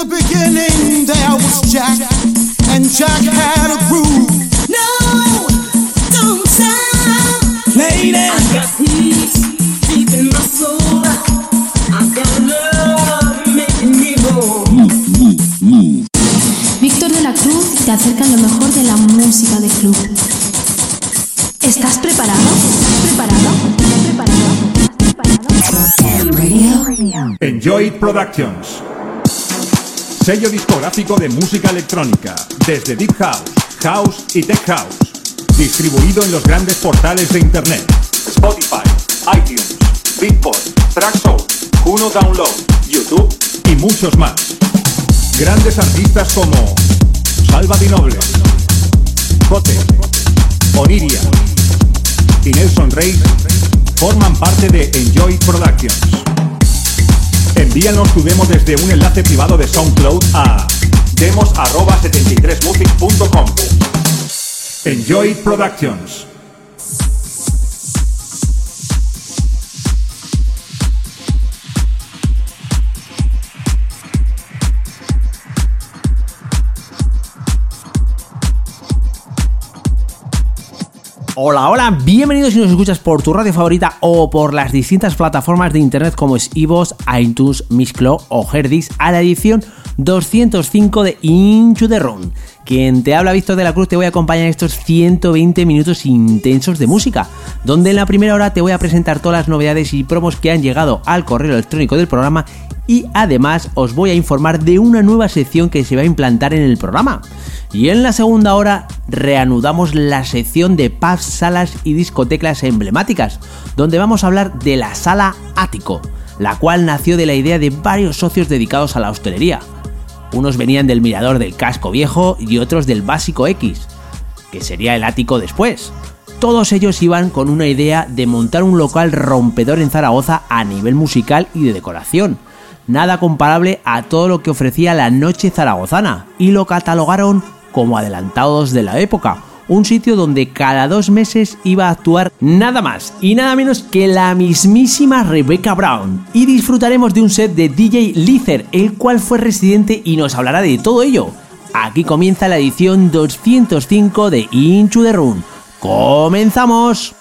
In the beginning there was Jack, and Jack had a groove. No, don't stop. Lady, I got peace deep in my soul. I got love making me whole. Víctor de la Cruz te acerca lo mejor de la música de club. ¿Estás preparado? ¿Preparado? ¿Preparado? ¿Preparado? Enjoy Productions. Sello discográfico de música electrónica, desde Deep House, House y Tech House. Distribuido en los grandes portales de Internet. Spotify, iTunes, Beatport, Traxsource, Juno Download, YouTube y muchos más. Grandes artistas como Salva Di Noble, Jote, Oniria y Nelson Rey forman parte de Enjoy Productions. Envíanos tu demo desde un enlace privado de SoundCloud a demos@73music.com. Enjoy Productions. Hola, hola, bienvenidos si nos escuchas por tu radio favorita o por las distintas plataformas de internet como es iVoox, iTunes, Mixcloud o Herdix a la edición 205 de Into the Room. Quien te habla Víctor de la Cruz te voy a acompañar en estos 120 minutos intensos de música, donde en la primera hora te voy a presentar todas las novedades y promos que han llegado al correo electrónico del programa y además os voy a informar de una nueva sección que se va a implantar en el programa. Y en la segunda hora reanudamos la sección de pubs, salas y discotecas emblemáticas, donde vamos a hablar de la sala Ático, la cual nació de la idea de varios socios dedicados a la hostelería. Unos venían del mirador del casco viejo y otros del básico X, que sería el ático después. Todos ellos iban con una idea de montar un local rompedor en Zaragoza a nivel musical y de decoración. Nada comparable a todo lo que ofrecía la noche zaragozana, y lo catalogaron como adelantados de la época, un sitio donde cada dos meses iba a actuar nada más y nada menos que la mismísima Rebecca Brown. Y disfrutaremos de un set de DJ Lither, el cual fue residente y nos hablará de todo ello. Aquí comienza la edición 205 de Into the Room. ¡Comenzamos!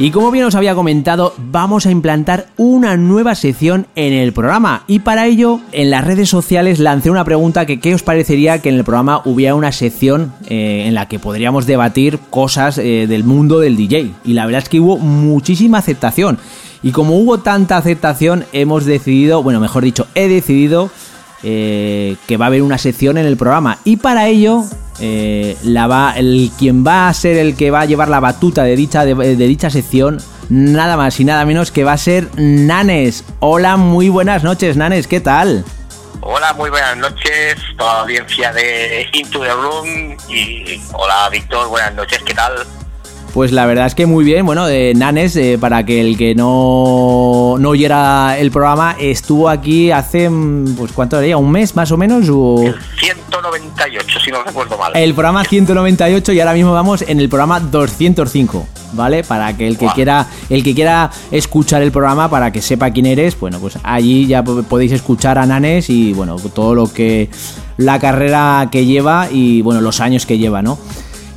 Y como bien os había comentado, vamos a implantar una nueva sección en el programa. Y para ello, en las redes sociales lancé una pregunta que qué os parecería que en el programa hubiera una sección eh, en la que podríamos debatir cosas eh, del mundo del DJ. Y la verdad es que hubo muchísima aceptación. Y como hubo tanta aceptación, hemos decidido, bueno, mejor dicho, he decidido eh, que va a haber una sección en el programa. Y para ello, eh, la va, el, quien va a ser el que va a llevar la batuta de dicha, de, de dicha sección, nada más y nada menos que va a ser Nanes. Hola, muy buenas noches, Nanes, ¿qué tal? Hola, muy buenas noches, toda la audiencia de Into the Room y hola Víctor, buenas noches, ¿qué tal? Pues la verdad es que muy bien, bueno, de Nanes, eh, para que el que no, no oyera el programa, estuvo aquí hace, mm, pues ¿cuánto diría? ¿Un mes más o menos? O... El 198, si no recuerdo mal. El programa 198 y ahora mismo vamos en el programa 205, ¿vale? Para que el que quiera el que quiera escuchar el programa para que sepa quién eres, bueno, pues allí ya po- podéis escuchar a Nanes y bueno, todo lo que la carrera que lleva y bueno, los años que lleva, ¿no?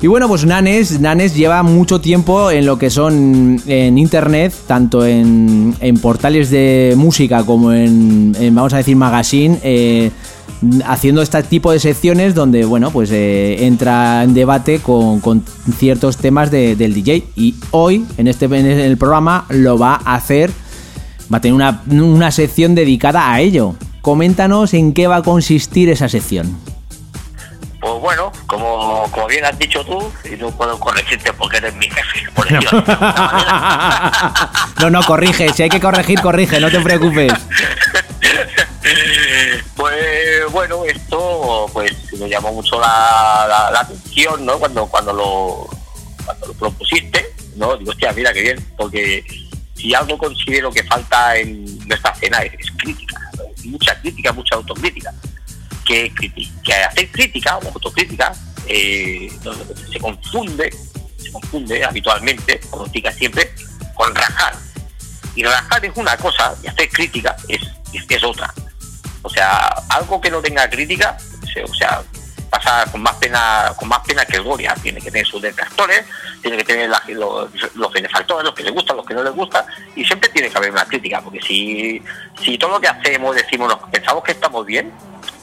Y bueno, pues Nanes, Nanes lleva mucho tiempo en lo que son en internet, tanto en, en portales de música como en, vamos a decir, magazine, eh, haciendo este tipo de secciones donde, bueno, pues eh, entra en debate con, con ciertos temas de- del DJ. Y hoy, en este en el programa, lo va a hacer, va a tener una, una sección dedicada a ello. Coméntanos en qué va a consistir esa sección. Pues bueno, como, como bien has dicho tú, y no puedo corregirte porque eres mi jefe, por manera. No, no, corrige, si hay que corregir, corrige, no te preocupes. Pues bueno, esto pues me llamó mucho la, la- la atención, ¿no? Cuando cuando lo cuando lo propusiste, ¿no? Digo, hostia, mira qué bien, porque si algo considero que falta en nuestra escena es, es crítica, ¿no? mucha crítica, mucha autocrítica. Que, que hacer crítica o autocrítica eh, se confunde, se confunde habitualmente, como diga siempre, con rajar. Y rajar es una cosa y hacer crítica es, es, otra. O sea, algo que no tenga crítica, o sea, pasa con más pena, con más pena que gloria. Tiene que tener sus detractores, tiene que tener los, los benefactores, los que les gustan, los que no les gustan, y siempre tiene que haber una crítica, porque si, si todo lo que hacemos decimos, pensamos que estamos bien,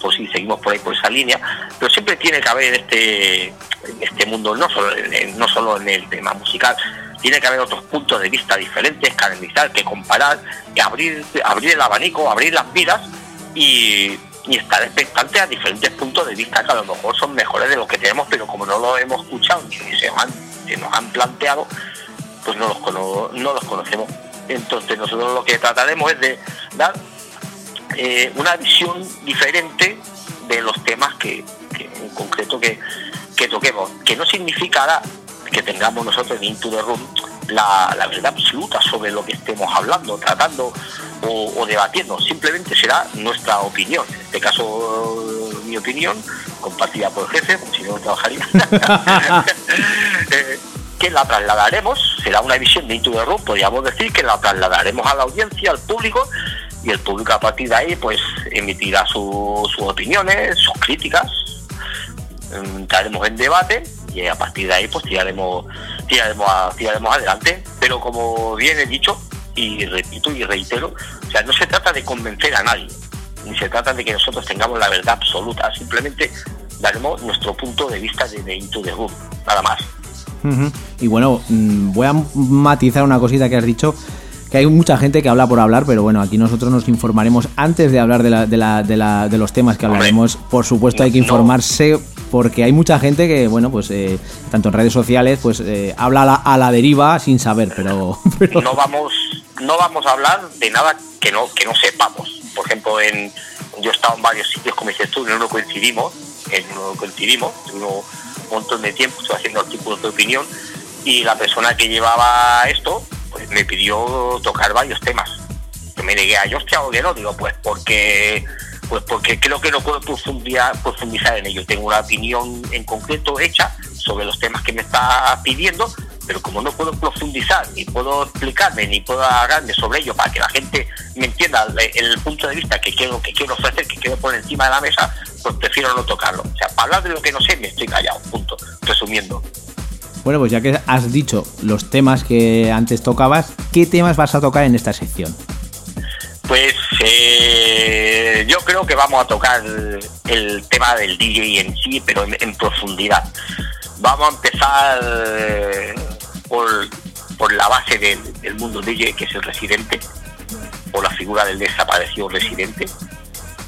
pues sí, seguimos por ahí por esa línea, pero siempre tiene que haber este, este mundo, no solo en, no solo en el tema musical, tiene que haber otros puntos de vista diferentes, que analizar, que comparar, que abrir, abrir el abanico, abrir las miras y, y estar expectante a diferentes puntos de vista que a lo mejor son mejores de los que tenemos, pero como no los hemos escuchado ni se, nos han planteado, pues no los, cono- no los conocemos. Entonces nosotros lo que trataremos es de dar eh, una visión diferente de los temas que, en concreto que, que toquemos, que no significará que tengamos nosotros en Into the Room la, la verdad absoluta sobre lo que estemos hablando, tratando o, o debatiendo, simplemente será nuestra opinión, en este caso mi opinión, compartida por el jefe, si no no trabajaría, Eh, que la trasladaremos, será una visión de Into the Room, podríamos decir que la trasladaremos a la audiencia, al público, y el público a partir de ahí pues emitirá su- sus opiniones, sus críticas, mm, entraremos en debate y a partir de ahí pues tiraremos tiraremos, a- tiraremos adelante. Pero como bien he dicho y repito y reitero o sea no se trata de convencer a nadie ni se trata de que nosotros tengamos la verdad absoluta simplemente daremos nuestro punto de vista de, de Into the Room nada más. Y bueno, mm, voy a matizar una cosita que has dicho, que hay mucha gente que habla por hablar, pero bueno, aquí nosotros nos informaremos antes de hablar de, la- de, la- de la- de los temas que hablaremos. Por supuesto hay que informarse porque hay mucha gente que, bueno, pues eh, tanto en redes sociales, pues eh, habla a la, a la deriva sin saber, pero... pero- no vamos no vamos a hablar de nada que no que no sepamos. Por ejemplo en yo he estado en varios sitios como dices tú en uno coincidimos en uno coincidimos un montón de tiempo estuve haciendo artículos de opinión y la persona que llevaba esto pues me pidió tocar varios temas. Que me negué a yo o que no digo pues porque pues porque creo que no puedo profundizar, profundizar en ello. Tengo una opinión en concreto hecha sobre los temas que me está pidiendo pero como no puedo profundizar ni puedo explicarme ni puedo hablarme sobre ello para que la gente me entienda el, el punto de vista que quiero que quiero ofrecer que quiero poner encima de la mesa pues prefiero no tocarlo o sea para hablar de lo que no sé me estoy callado punto resumiendo Bueno, pues ya que has dicho los temas que antes tocabas, ¿qué temas vas a tocar en esta sección? Pues eh, yo creo que vamos a tocar el tema del DJ en sí, pero en, en profundidad. Vamos a empezar por, por la base del, del mundo DJ, que es el residente, o la figura del desaparecido residente,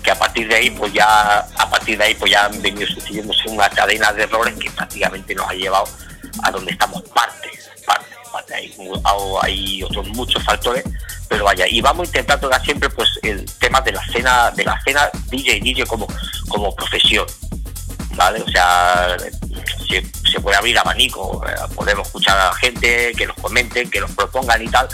que a partir de ahí pues ya a partir de ahí pues ya han venido sucediéndose una cadena de errores que prácticamente nos ha llevado a donde estamos parte, parte, parte. Hay, otros muchos factores, pero vaya, y vamos a intentar tocar siempre pues el tema de la escena, de la escena DJ DJ como, como profesión. ¿Vale? O sea, se, puede abrir abanico, eh, podemos escuchar a la gente, que nos comenten, que nos propongan y tal,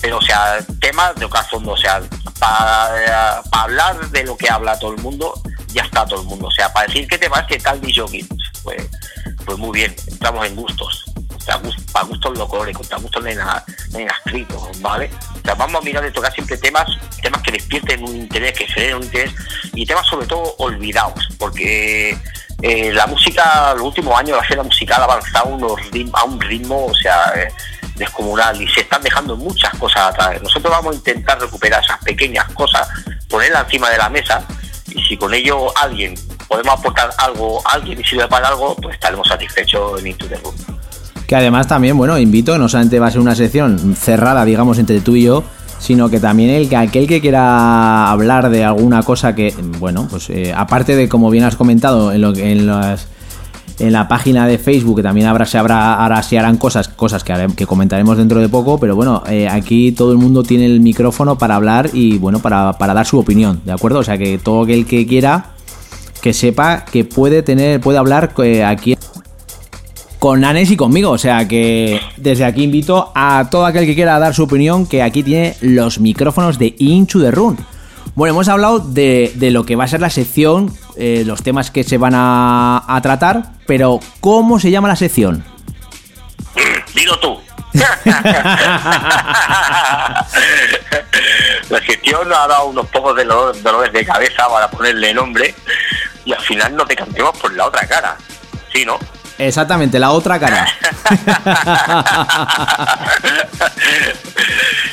pero o sea, temas de fondo, o sea, para hablar de lo que habla todo el mundo, ya está todo el mundo. O sea, para decir qué temas que tal DJ, pues, pues muy bien, entramos en gustos. Para gustos los colores, para gustos en, escrito, ¿vale? O sea, vamos a mirar de tocar siempre temas, temas que despierten un interés, que generen un interés, y temas sobre todo olvidados, porque eh, la música, los últimos años, la escena musical ha avanzado unos a un ritmo, o sea, eh, descomunal, y se están dejando muchas cosas atrás. Nosotros vamos a intentar recuperar esas pequeñas cosas, ponerlas encima de la mesa, y si con ello alguien podemos aportar algo a alguien y sirve para algo, pues estaremos satisfechos en Into the Room. Que además también, bueno, invito, no solamente va a ser una sección cerrada, digamos, entre tú y yo, sino que también el que aquel que quiera hablar de alguna cosa que, bueno, pues eh, aparte de como bien has comentado en, lo, en las en la página de Facebook, que también habrá, se habrá, ahora se harán cosas, cosas que, que comentaremos dentro de poco, pero bueno, eh, aquí todo el mundo tiene el micrófono para hablar y bueno, para, para dar su opinión, ¿de acuerdo? O sea que todo aquel que quiera que sepa que puede tener, puede hablar eh, aquí con Nanes y conmigo. O sea que desde aquí invito a todo aquel que quiera dar su opinión que aquí tiene los micrófonos de Into the Run. Bueno, hemos hablado de, lo que va a ser la sección, eh, los temas que se van a, tratar, pero ¿cómo se llama la sección? Dilo tú. la sección ha dado unos pocos de dolores de cabeza para ponerle nombre y al final no te cantemos por la otra cara. ¿Sí, no? Exactamente, la otra cara.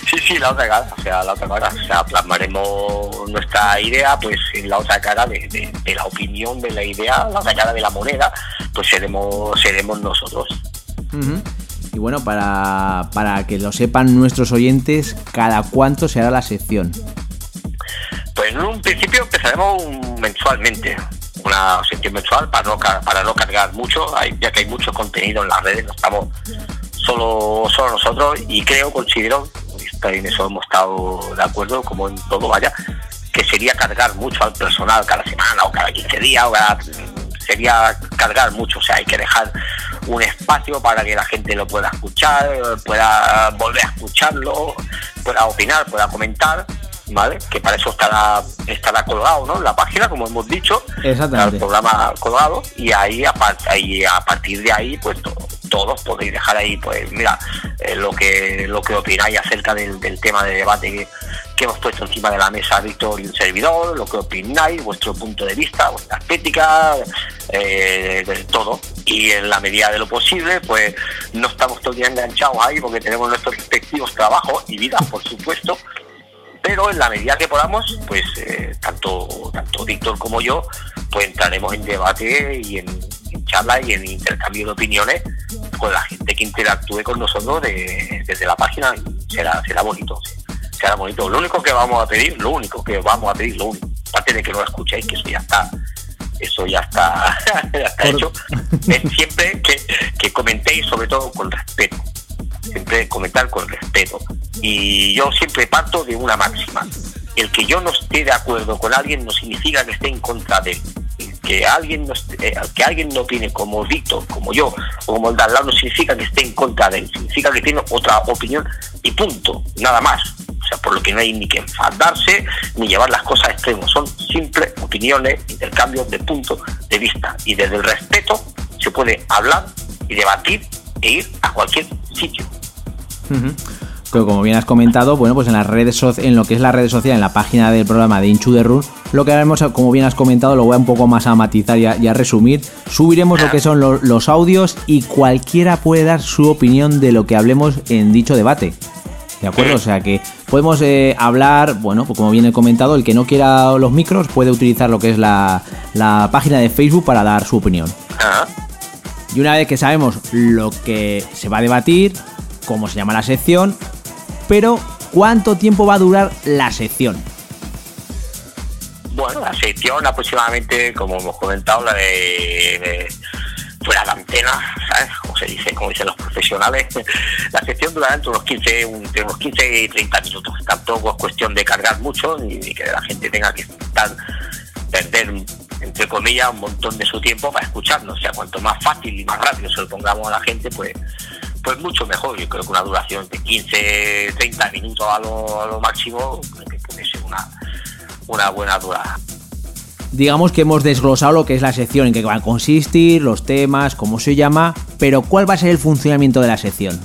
sí, sí, la otra cara, o sea, la otra cara, o sea, plasmaremos nuestra idea, pues en la otra cara de, la opinión, de la idea, la otra cara de la moneda, pues seremos, seremos nosotros. Y bueno, para, para que lo sepan nuestros oyentes, ¿cada cuánto será la sección? Pues en un principio empezaremos mensualmente, una sección mensual para no, para no cargar mucho, ya que hay mucho contenido en las redes, no estamos solo, solo nosotros y creo, considero, en eso hemos estado de acuerdo, como en todo vaya, que sería cargar mucho al personal cada semana o cada 15 días o sería cargar mucho, o sea, hay que dejar un espacio para que la gente lo pueda escuchar, pueda volver a escucharlo, pueda opinar, pueda comentar ¿vale? Que para eso estará, estará colgado, ¿no? La página, como hemos dicho, el programa colgado y ahí a, ahí, a partir de ahí, pues todos podéis dejar ahí, pues mira, eh, lo que lo que opináis acerca del, tema de debate que, hemos puesto encima de la mesa Víctor y un servidor, lo que opináis, vuestro punto de vista, vuestra estética, eh, de todo. Y en la medida de lo posible, pues no estamos día enganchados ahí porque tenemos nuestros respectivos trabajos y vidas, por supuesto pero en la medida que podamos, pues eh, tanto, tanto Víctor como yo, pues entraremos en debate y en, charla y en intercambio de opiniones con la gente que interactúe con nosotros desde la página. Y será, será bonito, será bonito. Lo único que vamos a pedir, lo único que vamos a pedir, lo único, aparte de que no lo escuchéis, que eso ya está, eso ya está, ya está hecho, es siempre que, que comentéis sobre todo con respeto siempre comentar con respeto. Y yo siempre parto de una máxima. El que yo no esté de acuerdo con alguien no significa que esté en contra de él. que alguien no eh, que alguien no opine como Víctor, como yo, o como el de no significa que esté en contra de él, significa que tiene otra opinión y punto, nada más. O sea, por lo que no hay ni que enfadarse ni llevar las cosas a extremos. Son simples opiniones, intercambios de puntos de vista. Y desde el respeto se puede hablar y debatir e ir a cualquier sitio. Pero como bien has comentado, bueno, pues en las redes en lo que es la red social, en la página del programa de Inchu de Run, lo que haremos, como bien has comentado, lo voy a un poco más a matizar y a, resumir. Subiremos lo que son los audios y cualquiera puede dar su opinión de lo que hablemos en dicho debate. ¿De acuerdo? O sea que podemos eh, hablar, bueno, pues como bien he comentado, el que no quiera los micros puede utilizar lo que es la, página de Facebook para dar su opinión. Y una vez que sabemos lo que se va a debatir, cómo se llama la sección, pero ¿cuánto tiempo va a durar la sección? Bueno, la sección aproximadamente, como hemos comentado, la de, fuera de antena, ¿sabes? Como se dice, como dicen los profesionales, la sección durará entre unos 15, entre unos 15 y 30 minutos. Tampoco es cuestión de cargar mucho ni, que la gente tenga que estar perder entre comillas un montón de su tiempo para escucharnos. O sea, cuanto más fácil y más rápido se lo pongamos a la gente, pues pues mucho mejor. Yo creo que una duración de 15, 30 minutos a lo, máximo, creo que puede ser una, una buena durada. digamos que hemos desglosado lo que es la sección, en qué va a consistir, los temas, cómo se llama, pero ¿cuál va a ser el funcionamiento de la sección?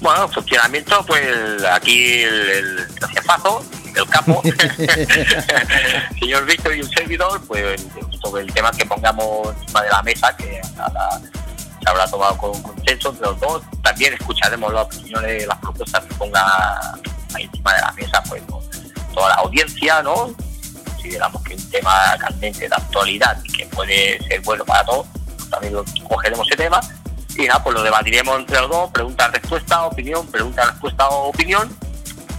Bueno, funcionamiento, pues aquí el, el, el jefazo, el capo, señor Víctor y un servidor, pues sobre el tema que pongamos encima de la mesa, que la, se habrá tomado con consenso entre los dos. También escucharemos las opiniones, las propuestas que ponga ahí encima de la mesa, pues toda la audiencia, ¿no? Consideramos que un tema candente de actualidad y que puede ser bueno para todos, pues también lo, cogeremos ese tema y nada, pues lo debatiremos entre los dos, pregunta, respuesta, opinión, pregunta, respuesta opinión,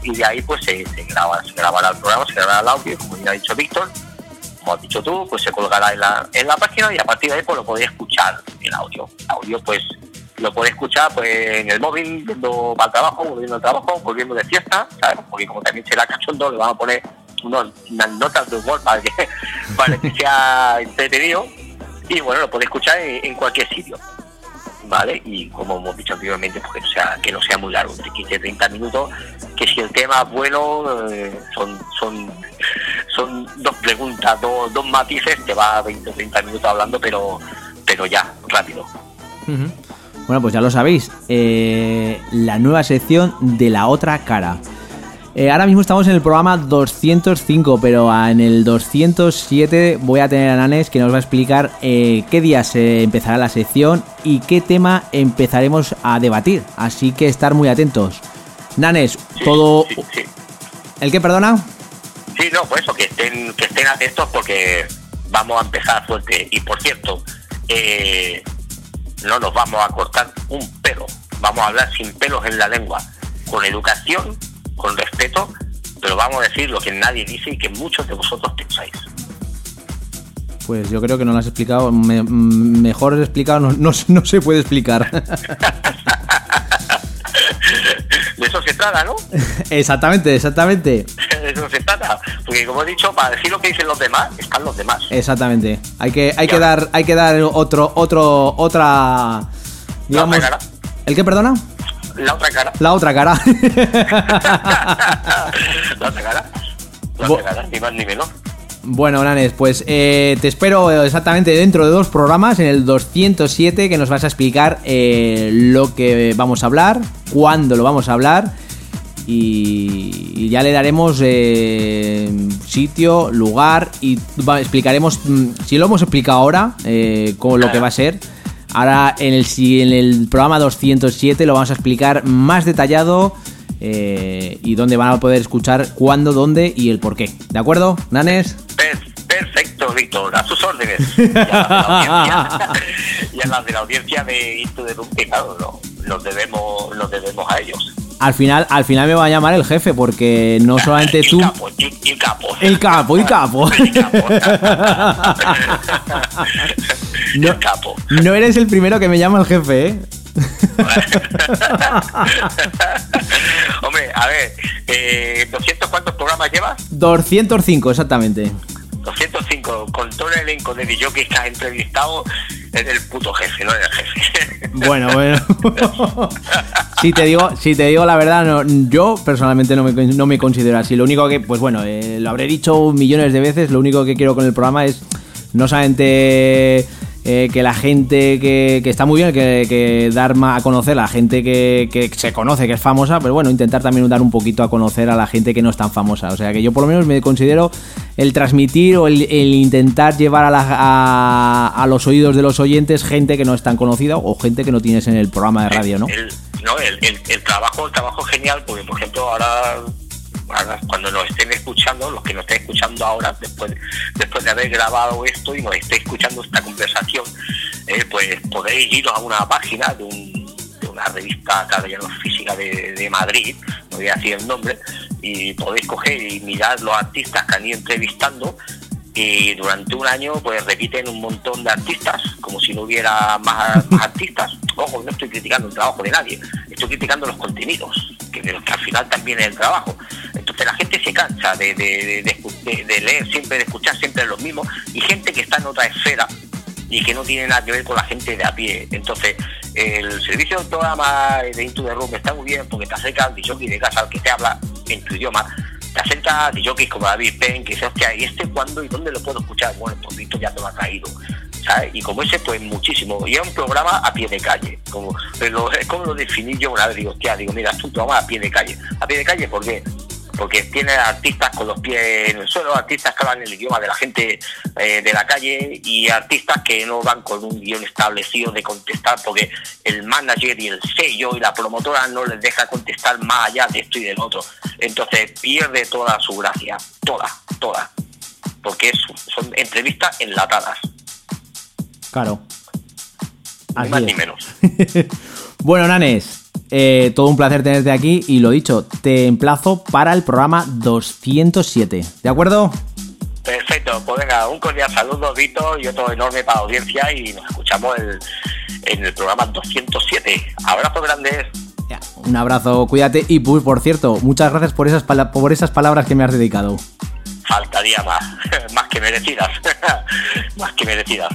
y de ahí pues se, se, graba, se grabará el programa, se grabará el audio, como ya ha dicho Víctor, como has dicho tú, pues se colgará en la, en la página y a partir de ahí pues lo podéis escuchar en audio. El audio pues lo podéis escuchar pues en el móvil, yendo para el trabajo, volviendo al trabajo, volviendo de fiesta, ¿sabes? Porque como también será cachondo, le vamos a poner unas notas de humor para que, para que sea entretenido. Y bueno, lo podéis escuchar en cualquier sitio. ¿Vale? Y como hemos dicho anteriormente, pues que no sea, que no sea muy largo, entre 15 y 30 minutos, que si el tema es bueno, eh, son, son, son dos preguntas, dos, dos matices, te va 20 o 30 minutos hablando, pero, pero ya, rápido. Bueno, pues ya lo sabéis, eh, la nueva sección de la otra cara. Eh, ahora mismo estamos en el programa 205, pero en el 207 voy a tener a Nanes que nos va a explicar eh, qué día se empezará la sección y qué tema empezaremos a debatir. Así que estar muy atentos. Nanes, Sí, todo... sí, sí. ¿El qué, perdona? Sí, no, pues eso, que estén, que estén atentos porque vamos a empezar fuerte. Y por cierto, eh, no nos vamos a cortar un pelo. Vamos a hablar sin pelos en la lengua. Con educación, con respeto, pero vamos a decir lo que nadie dice y que muchos de vosotros pensáis. Pues yo creo que no lo has explicado. Me- mejor explicado no, no, no se puede explicar. De eso se trata, ¿no? exactamente, exactamente. De eso se trata. Porque como he dicho, para decir lo que dicen los demás, están los demás. Exactamente. Hay que, hay que dar, hay que dar otro, otro, otra. Digamos. ¿El qué, perdona? La otra cara. La otra cara. la otra cara. La otra cara, ni más ni menos. bueno, Nanes, pues eh, te espero exactamente dentro de dos programas, en el 207, que nos vas a explicar eh, lo que vamos a hablar, cuándo lo vamos a hablar. Y, y ya le daremos eh, sitio, lugar y explicaremos, mm, si lo hemos explicado ahora, eh, con lo que va a ser. Ahora en el, en el programa 207 lo vamos a explicar más detallado eh, y dónde van a poder escuchar cuándo, dónde y el por qué. ¿De acuerdo, Nanes? Per- perfecto, Víctor, a sus órdenes. Y a las de la audiencia, de la audiencia de Into Room, que claro, no, nos, debemos, nos debemos a ellos. Al final, al final me va a llamar el jefe porque no solamente el tú... Capo, el, el capo. El capo, el capo. El capo. No. El capo. No eres el primero que me llama el jefe, ¿eh? Hombre, a ver, eh, ¿200 cuántos programas llevas? 205, exactamente. 205, con todo el elenco de que has entrevistado, es el puto jefe, no el jefe. Bueno, bueno. si te digo, si te digo la verdad, no, yo personalmente no me, no me considero así. Lo único que, pues bueno, eh, lo habré dicho millones de veces. Lo único que quiero con el programa es no solamente eh, que la gente que, que está muy bien, que, que dar a conocer a la gente que, que se conoce, que es famosa, pero bueno, intentar también dar un poquito a conocer a la gente que no es tan famosa. O sea que yo por lo menos me considero el transmitir o el, el intentar llevar a, la- a- a los oídos de los oyentes gente que no es tan conocida o gente que no tienes en el programa de radio, ¿no? El, no, el, el, el trabajo, el trabajo es genial, porque por ejemplo ahora cuando nos estén escuchando, los que nos estén escuchando ahora, después, después de haber grabado esto y nos estéis escuchando esta conversación, eh, pues podéis iros a una página de, un, de una revista castellano física de Madrid, no voy a decir el nombre, y podéis coger y mirar los artistas que han ido entrevistando y durante un año pues repiten un montón de artistas como si no hubiera más, artistas ojo no estoy criticando el trabajo de nadie estoy criticando los contenidos que, que al final también es el trabajo entonces la gente se cansa de, de- de leer siempre de escuchar siempre los mismos y gente que está en otra esfera y que no tiene nada que ver con la gente de a pie. Entonces, el servicio del programa de Into the Room está muy bien porque te acerca al DJ de casa al que te habla en tu idioma, te acerca de jockeys como David Penn, que dice, hostia, ¿y este cuándo y dónde lo puedo escuchar? Bueno, pues Víctor ya te lo ha caído. ¿sabes? Y como ese, pues muchísimo. Y es un programa a pie de calle. Como, es como lo definí yo una vez. Digo, hostia, digo, mira, es un programa a pie de calle. ¿A pie de calle por qué? Porque tiene artistas con los pies en el suelo, artistas que hablan el idioma de la gente eh, de la calle y artistas que no van con un guion establecido de contestar porque el manager y el sello y la promotora no les deja contestar más allá de esto y del otro. Entonces pierde toda su gracia, toda, toda. Porque es, son entrevistas enlatadas. Claro. Ni Así más es. ni menos. Bueno, Nanes, eh, todo un placer tenerte aquí y lo dicho, te emplazo para el programa 207. ¿De acuerdo? Perfecto, pues venga, un cordial saludo, Víctor, y otro enorme para la audiencia y nos escuchamos el- en el programa 207. Abrazos grandes. Ya, Un abrazo, cuídate y pues por cierto, muchas gracias por esas, por esas palabras que me has dedicado. Faltaría más, más que merecidas, más que merecidas.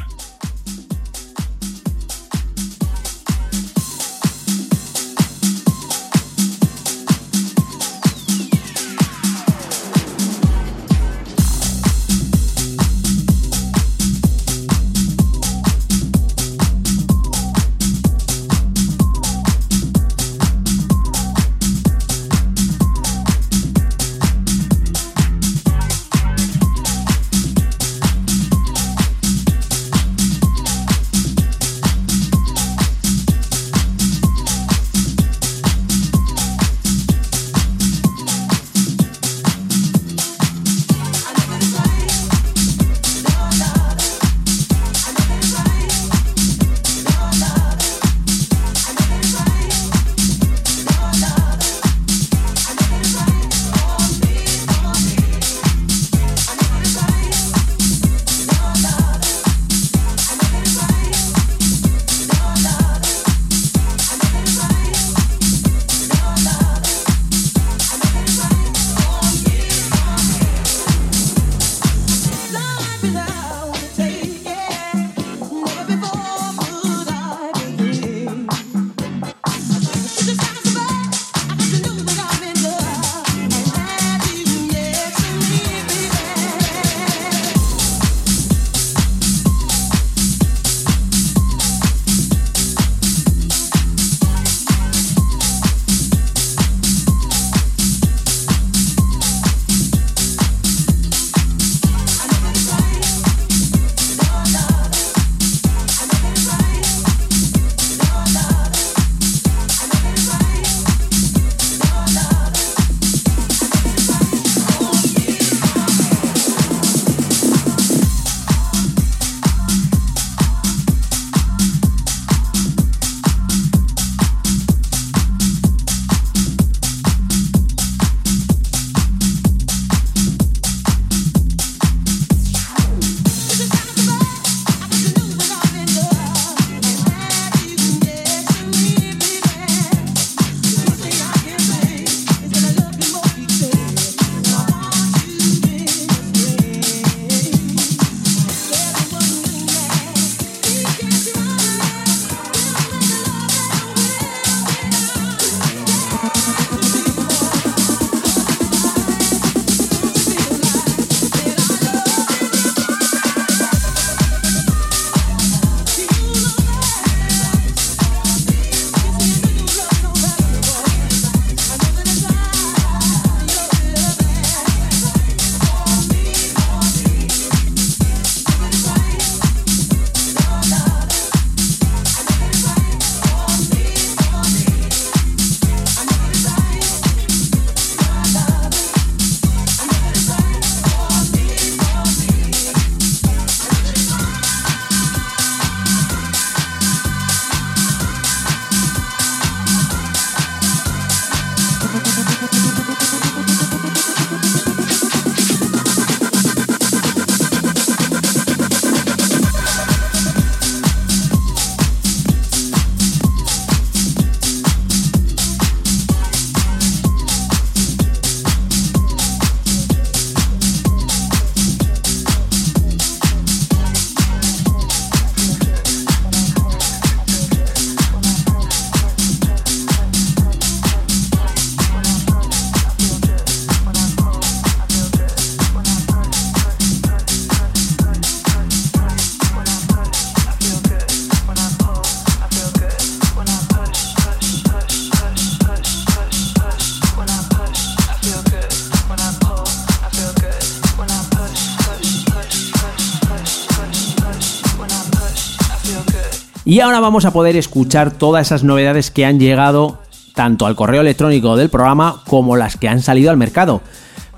Y ahora vamos a poder escuchar todas esas novedades que han llegado tanto al correo electrónico del programa como las que han salido al mercado.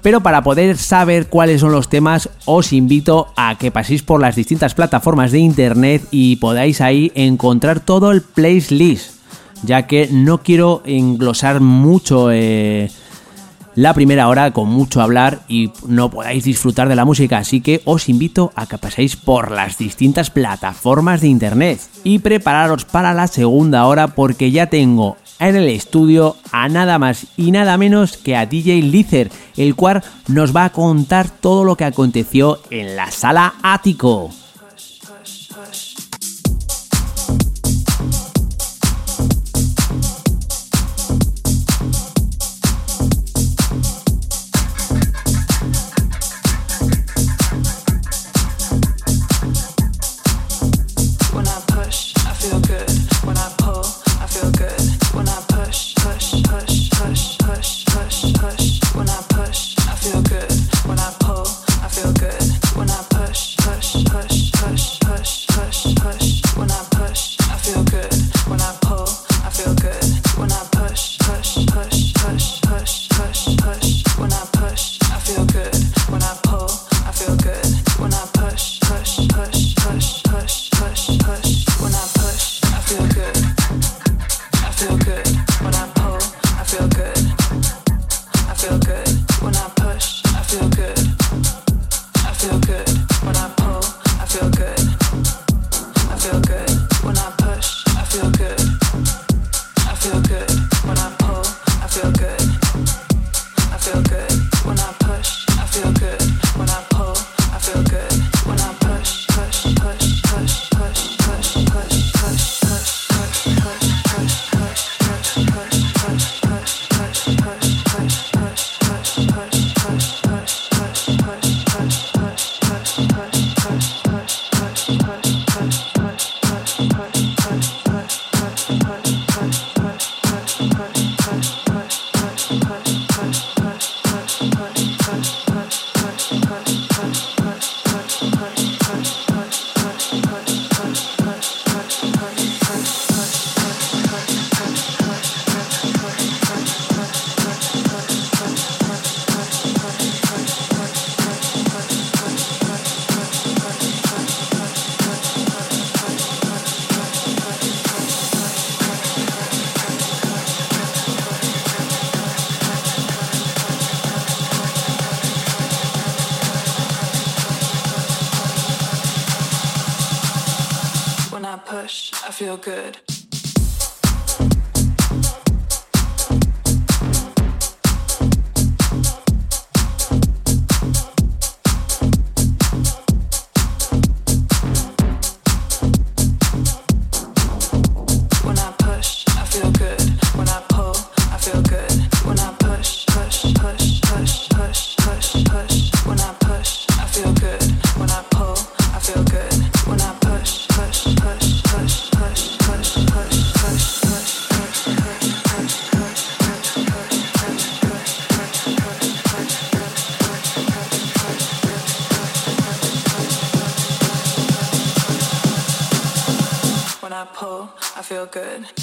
Pero para poder saber cuáles son los temas, os invito a que paséis por las distintas plataformas de internet y podáis ahí encontrar todo el playlist, ya que no quiero englosar mucho eh, la primera hora con mucho hablar y no podáis disfrutar de la música, así que os invito a que paséis por las distintas plataformas de internet y prepararos para la segunda hora porque ya tengo en el estudio a nada más y nada menos que a DJ Lizer, el cual nos va a contar todo lo que aconteció en la sala ático. feel good. good.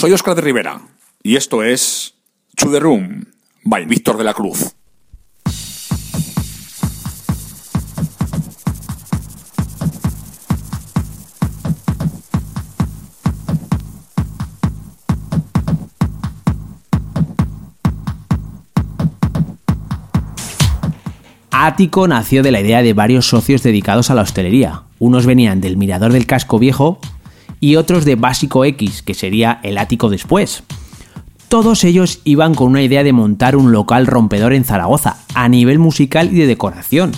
Soy Oscar de Rivera y esto es To The Room by Víctor de la Cruz. Ático nació de la idea de varios socios dedicados a la hostelería. Unos venían del Mirador del Casco Viejo y otros de Básico X, que sería el ático después. Todos ellos iban con una idea de montar un local rompedor en Zaragoza, a nivel musical y de decoración.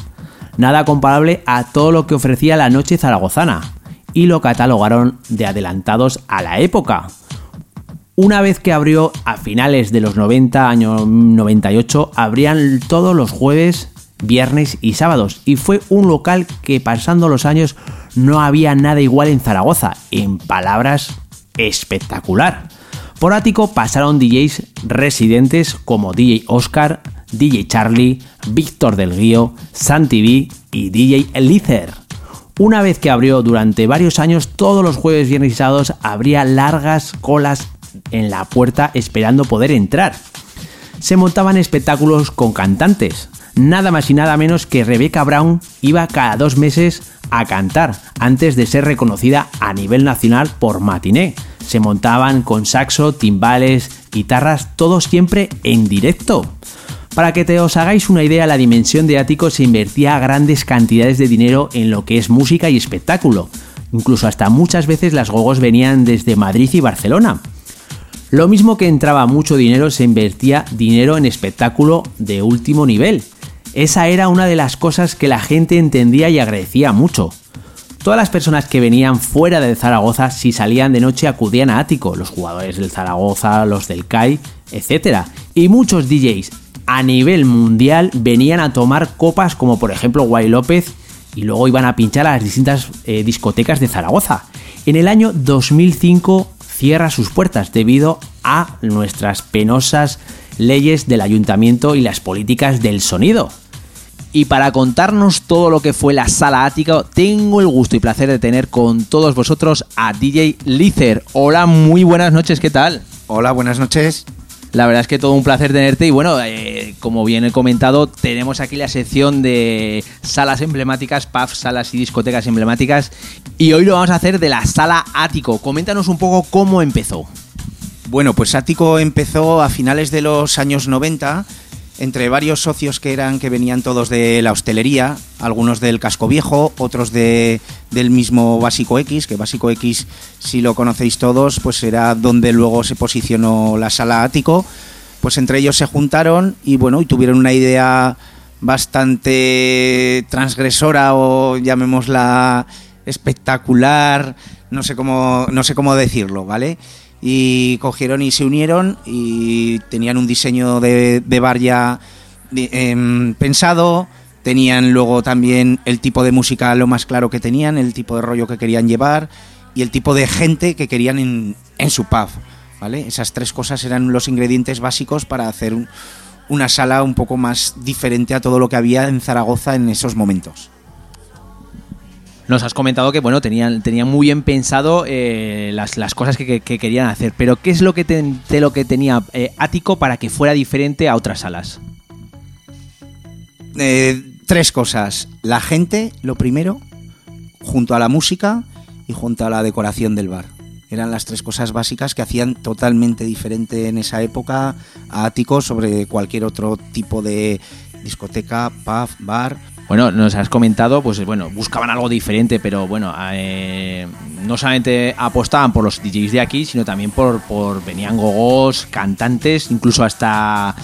Nada comparable a todo lo que ofrecía la noche zaragozana, y lo catalogaron de adelantados a la época. Una vez que abrió a finales de los 90, año 98, abrían todos los jueves viernes y sábados, y fue un local que pasando los años no había nada igual en Zaragoza, en palabras espectacular. Por Ático pasaron DJs residentes como DJ Oscar, DJ Charlie, Víctor del Guío, Santi B y DJ Elither. Una vez que abrió durante varios años, todos los jueves, viernes y sábados habría largas colas en la puerta esperando poder entrar. Se montaban espectáculos con cantantes, nada más y nada menos que Rebecca Brown iba cada dos meses a cantar antes de ser reconocida a nivel nacional por Matiné. Se montaban con saxo, timbales, guitarras, todo siempre en directo. Para que te os hagáis una idea, la dimensión de Ático se invertía grandes cantidades de dinero en lo que es música y espectáculo. Incluso hasta muchas veces las gogos venían desde Madrid y Barcelona. Lo mismo que entraba mucho dinero, se invertía dinero en espectáculo de último nivel. Esa era una de las cosas que la gente entendía y agradecía mucho. Todas las personas que venían fuera de Zaragoza, si salían de noche, acudían a Ático, los jugadores del Zaragoza, los del CAI, etc. Y muchos DJs a nivel mundial venían a tomar copas como por ejemplo Guay López y luego iban a pinchar a las distintas eh, discotecas de Zaragoza. En el año 2005 cierra sus puertas debido a nuestras penosas leyes del ayuntamiento y las políticas del sonido. Y para contarnos todo lo que fue la sala ática, tengo el gusto y placer de tener con todos vosotros a DJ Lizer. Hola, muy buenas noches, ¿qué tal? Hola, buenas noches. La verdad es que todo un placer tenerte y bueno, eh, como bien he comentado, tenemos aquí la sección de salas emblemáticas, pubs, salas y discotecas emblemáticas y hoy lo vamos a hacer de la sala Ático. Coméntanos un poco cómo empezó. Bueno, pues Ático empezó a finales de los años 90 entre varios socios que eran que venían todos de la hostelería, algunos del casco viejo, otros de, del mismo Básico X, que Básico X, si lo conocéis todos, pues era donde luego se posicionó la sala ático. Pues entre ellos se juntaron y bueno, y tuvieron una idea bastante transgresora o llamémosla espectacular, no sé cómo, no sé cómo decirlo, ¿vale? Y cogieron y se unieron y tenían un diseño de, bar ya em, pensado, tenían luego también el tipo de música lo más claro que tenían, el tipo de rollo que querían llevar y el tipo de gente que querían en, en su pub. ¿vale? Esas tres cosas eran los ingredientes básicos para hacer una sala un poco más diferente a todo lo que había en Zaragoza en esos momentos. Nos has comentado que bueno tenían, tenían muy bien pensado eh, las, las, cosas que, querían hacer, pero ¿qué es lo que, de lo que tenía eh, Ático para que fuera diferente a otras salas? Eh, tres cosas. La gente, lo primero, junto a la música y junto a la decoración del bar. Eran las tres cosas básicas que hacían totalmente diferente en esa época a Ático sobre cualquier otro tipo de discoteca, pub, bar bueno, nos has comentado, pues bueno, buscaban algo diferente, pero bueno, eh, no solamente apostaban por los DJs de aquí, sino también por, por venían gogos, cantantes, incluso hasta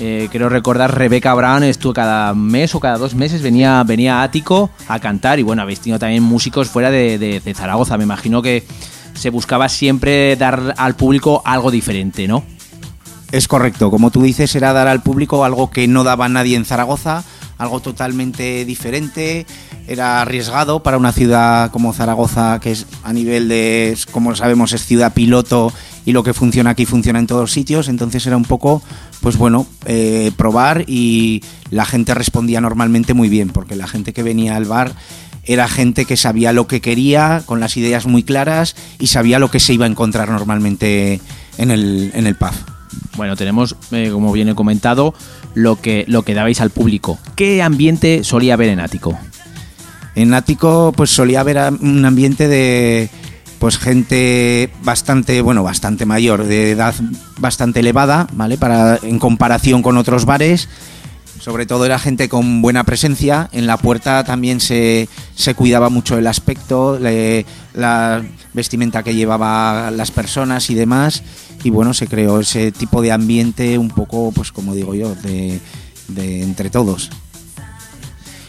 eh, quiero recordar Rebeca Brown estuvo cada mes o cada dos meses venía venía a Ático a cantar y bueno habéis tenido también músicos fuera de, de, Zaragoza. Me imagino que se buscaba siempre dar al público algo diferente no es correcto. Como tú dices era dar al público algo que no daba nadie en Zaragoza algo totalmente diferente, era arriesgado para una ciudad como Zaragoza, que es a nivel de, como sabemos, es ciudad piloto y lo que funciona aquí funciona en todos sitios, entonces era un poco, pues bueno, eh, probar y la gente respondía normalmente muy bien, porque la gente que venía al bar era gente que sabía lo que quería, con las ideas muy claras y sabía lo que se iba a encontrar normalmente en el, en el pub. Bueno, tenemos, eh, como bien he comentado, lo que, lo que dabais al público. ¿Qué ambiente solía haber en Ático? En Ático, pues solía haber un ambiente de pues gente bastante, bueno, bastante mayor, de edad bastante elevada, ¿vale? Para, en comparación con otros bares. Sobre todo era gente con buena presencia. En la puerta también se, se cuidaba mucho el aspecto, la vestimenta que llevaba las personas y demás. Y bueno, se creó ese tipo de ambiente un poco, pues como digo yo, de, de entre todos.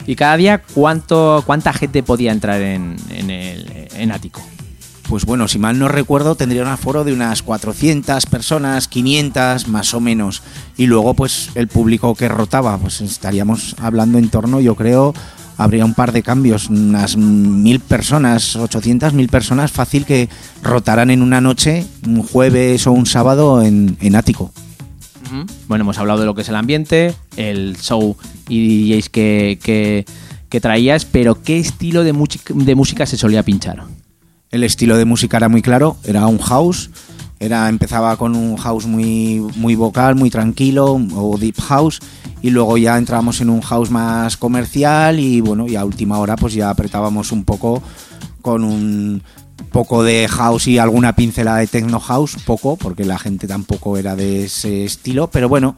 ¿Y cada día cuánto, cuánta gente podía entrar en, en, el, en Ático? Pues bueno, si mal no recuerdo, tendría un aforo de unas 400 personas, 500 más o menos. Y luego, pues el público que rotaba, pues estaríamos hablando en torno, yo creo, habría un par de cambios, unas mil personas, 800, mil personas, fácil que rotaran en una noche, un jueves o un sábado en, en Ático. Bueno, hemos hablado de lo que es el ambiente, el show y DJs que, que, traías, pero ¿qué estilo de, de música se solía pinchar? El estilo de música era muy claro, era un house, era empezaba con un house muy muy vocal, muy tranquilo o deep house y luego ya entrábamos en un house más comercial y bueno, y a última hora pues ya apretábamos un poco con un poco de house y alguna pincelada de techno house, poco, porque la gente tampoco era de ese estilo, pero bueno,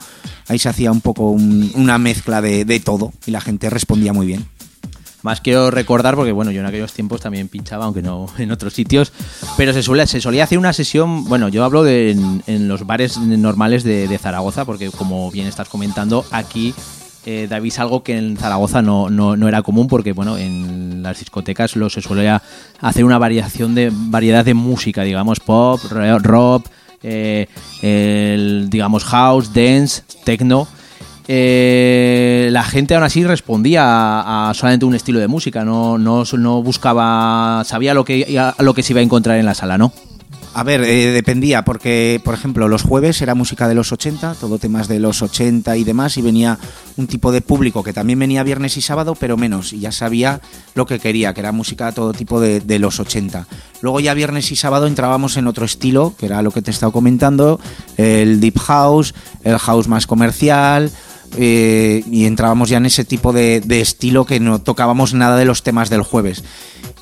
ahí se hacía un poco un- una mezcla de todo y la gente respondía muy bien. Más quiero recordar, porque bueno, yo en aquellos tiempos también pinchaba, aunque no en otros sitios, pero se, suele, se solía hacer una sesión, bueno, yo hablo de en, los bares normales de, Zaragoza, porque como bien estás comentando, aquí eh, David algo que en Zaragoza no, no, no era común, porque bueno, en las discotecas lo se suele hacer una variación de variedad de música, digamos, pop, ro- rock, eh, digamos house, dance, techno. Eh, la gente aún así respondía a, a solamente un estilo de música, no, no, no buscaba, sabía lo que, a lo que se iba a encontrar en la sala, ¿no? A ver, eh, dependía, porque, por ejemplo, los jueves era música de los 80, todo temas de los 80 y demás, y venía un tipo de público que también venía viernes y sábado, pero menos, y ya sabía lo que quería, que era música todo tipo de, de los 80. Luego ya viernes y sábado entrábamos en otro estilo, que era lo que te he estado comentando, el deep house, el house más comercial, eh, y entrábamos ya en ese tipo de, de estilo que no tocábamos nada de los temas del jueves.